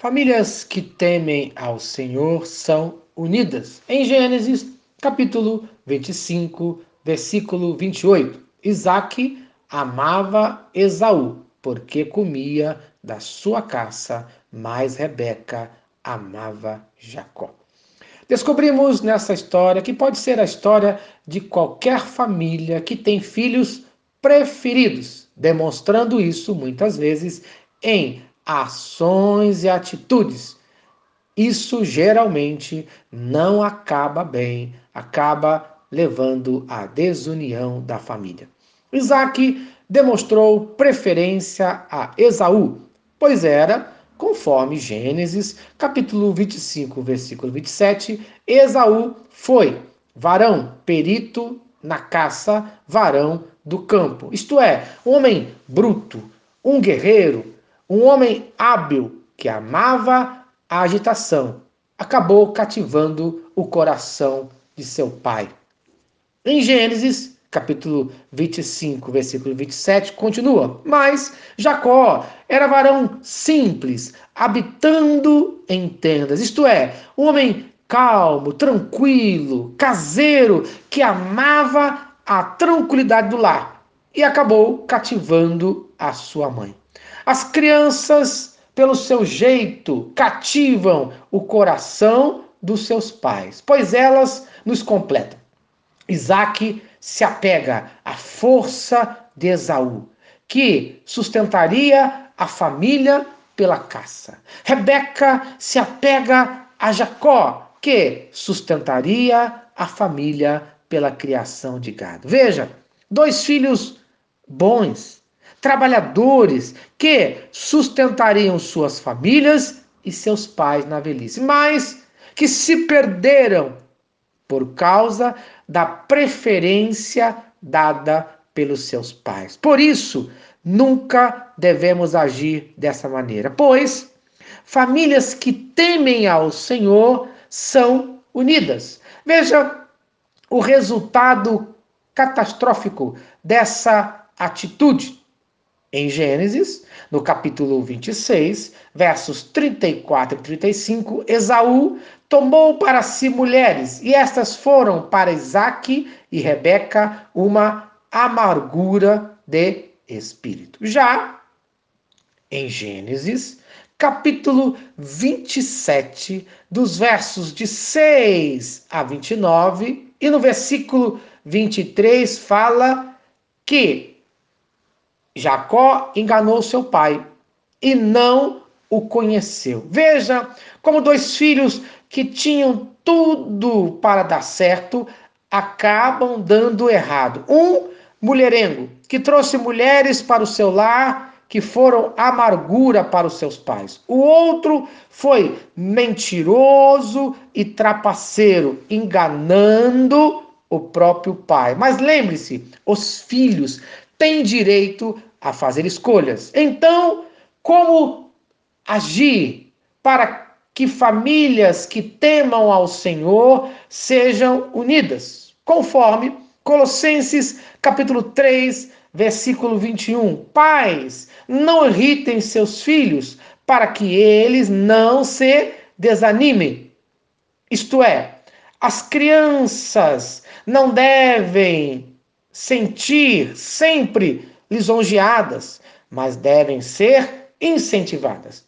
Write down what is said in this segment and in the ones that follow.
Famílias que temem ao Senhor são unidas. Em Gênesis, capítulo 25, versículo 28, Isaac amava Esaú, porque comia da sua caça, mas Rebeca amava Jacó. Descobrimos nessa história que pode ser a história de qualquer família que tem filhos preferidos, demonstrando isso muitas vezes em ações e atitudes. Isso geralmente não acaba bem, acaba levando à desunião da família. Isaac demonstrou preferência a Esaú, pois era, conforme Gênesis, capítulo 25, versículo 27, Esaú foi varão, perito na caça, varão do campo. Isto é, um homem bruto, um guerreiro, um homem hábil que amava a agitação acabou cativando o coração de seu pai. Em Gênesis, capítulo 25, versículo 27, continua: Mas Jacó era varão simples, habitando em tendas, isto é, um homem calmo, tranquilo, caseiro, que amava a tranquilidade do lar e acabou cativando a sua mãe. As crianças, pelo seu jeito, cativam o coração dos seus pais, pois elas nos completam. Isaac se apega à força de Esaú, que sustentaria a família pela caça. Rebeca se apega a Jacó, que sustentaria a família pela criação de gado. Veja, dois filhos bons, trabalhadores que sustentariam suas famílias e seus pais na velhice, mas que se perderam por causa da preferência dada pelos seus pais. Por isso, nunca devemos agir dessa maneira, pois famílias que temem ao Senhor são unidas. Veja o resultado catastrófico dessa atitude. Em Gênesis, no capítulo 26, versos 34 e 35, Esaú tomou para si mulheres, e estas foram para Isaque e Rebeca uma amargura de espírito. Já em Gênesis, capítulo 27, dos versos de 6 a 29, e no versículo 23 fala que Jacó enganou seu pai e não o conheceu. Veja como dois filhos que tinham tudo para dar certo acabam dando errado. Um mulherengo que trouxe mulheres para o seu lar que foram amargura para os seus pais. O outro foi mentiroso e trapaceiro, enganando o próprio pai. Mas lembre-se, os filhos têm direito a fazer escolhas. Então, como agir para que famílias que temam ao Senhor sejam unidas? Conforme Colossenses capítulo 3, versículo 21. Pais, não irritem seus filhos para que eles não se desanimem. Isto é, as crianças não devem sentir sempre lisonjeadas, mas devem ser incentivadas.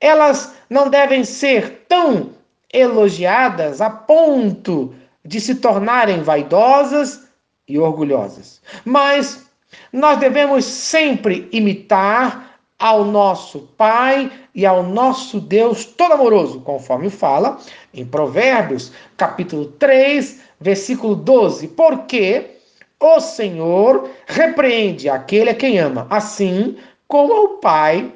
Elas não devem ser tão elogiadas a ponto de se tornarem vaidosas e orgulhosas. Mas nós devemos sempre imitar ao nosso Pai e ao nosso Deus todo amoroso, conforme fala em Provérbios, capítulo 3, versículo 12. Porque o Senhor repreende aquele a quem ama, assim como ao pai,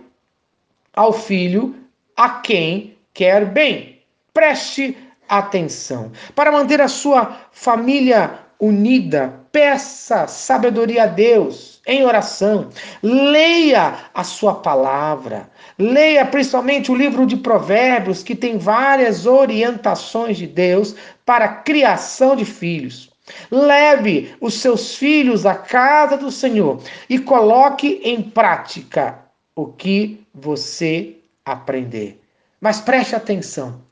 ao filho, a quem quer bem. Preste atenção. Para manter a sua família unida, peça sabedoria a Deus em oração. Leia a sua palavra. Leia principalmente o livro de Provérbios, que tem várias orientações de Deus para a criação de filhos. Leve os seus filhos à casa do Senhor e coloque em prática o que você aprender. Mas preste atenção.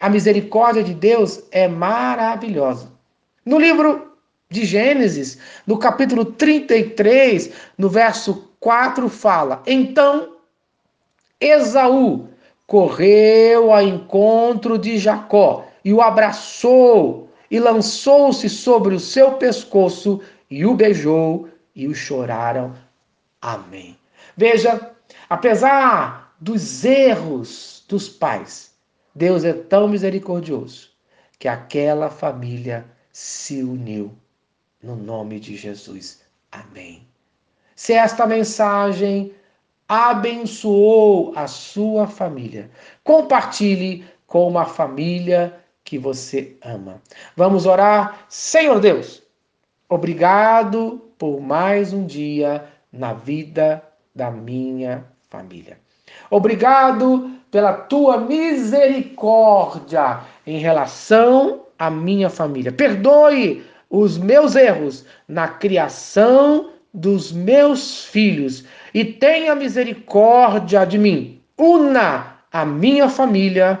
A misericórdia de Deus é maravilhosa. No livro de Gênesis, no capítulo 33, no verso 4, fala: Então Esaú correu ao encontro de Jacó e o abraçou e lançou-se sobre o seu pescoço e o beijou e o choraram. Amém. Veja, apesar dos erros dos pais, Deus é tão misericordioso que aquela família se uniu no nome de Jesus. Amém. Se esta mensagem abençoou a sua família, compartilhe com uma família que você ama. Vamos orar? Senhor Deus, obrigado por mais um dia na vida da minha família. Obrigado pela tua misericórdia em relação à minha família. Perdoe os meus erros na criação dos meus filhos e tenha misericórdia de mim. Una a minha família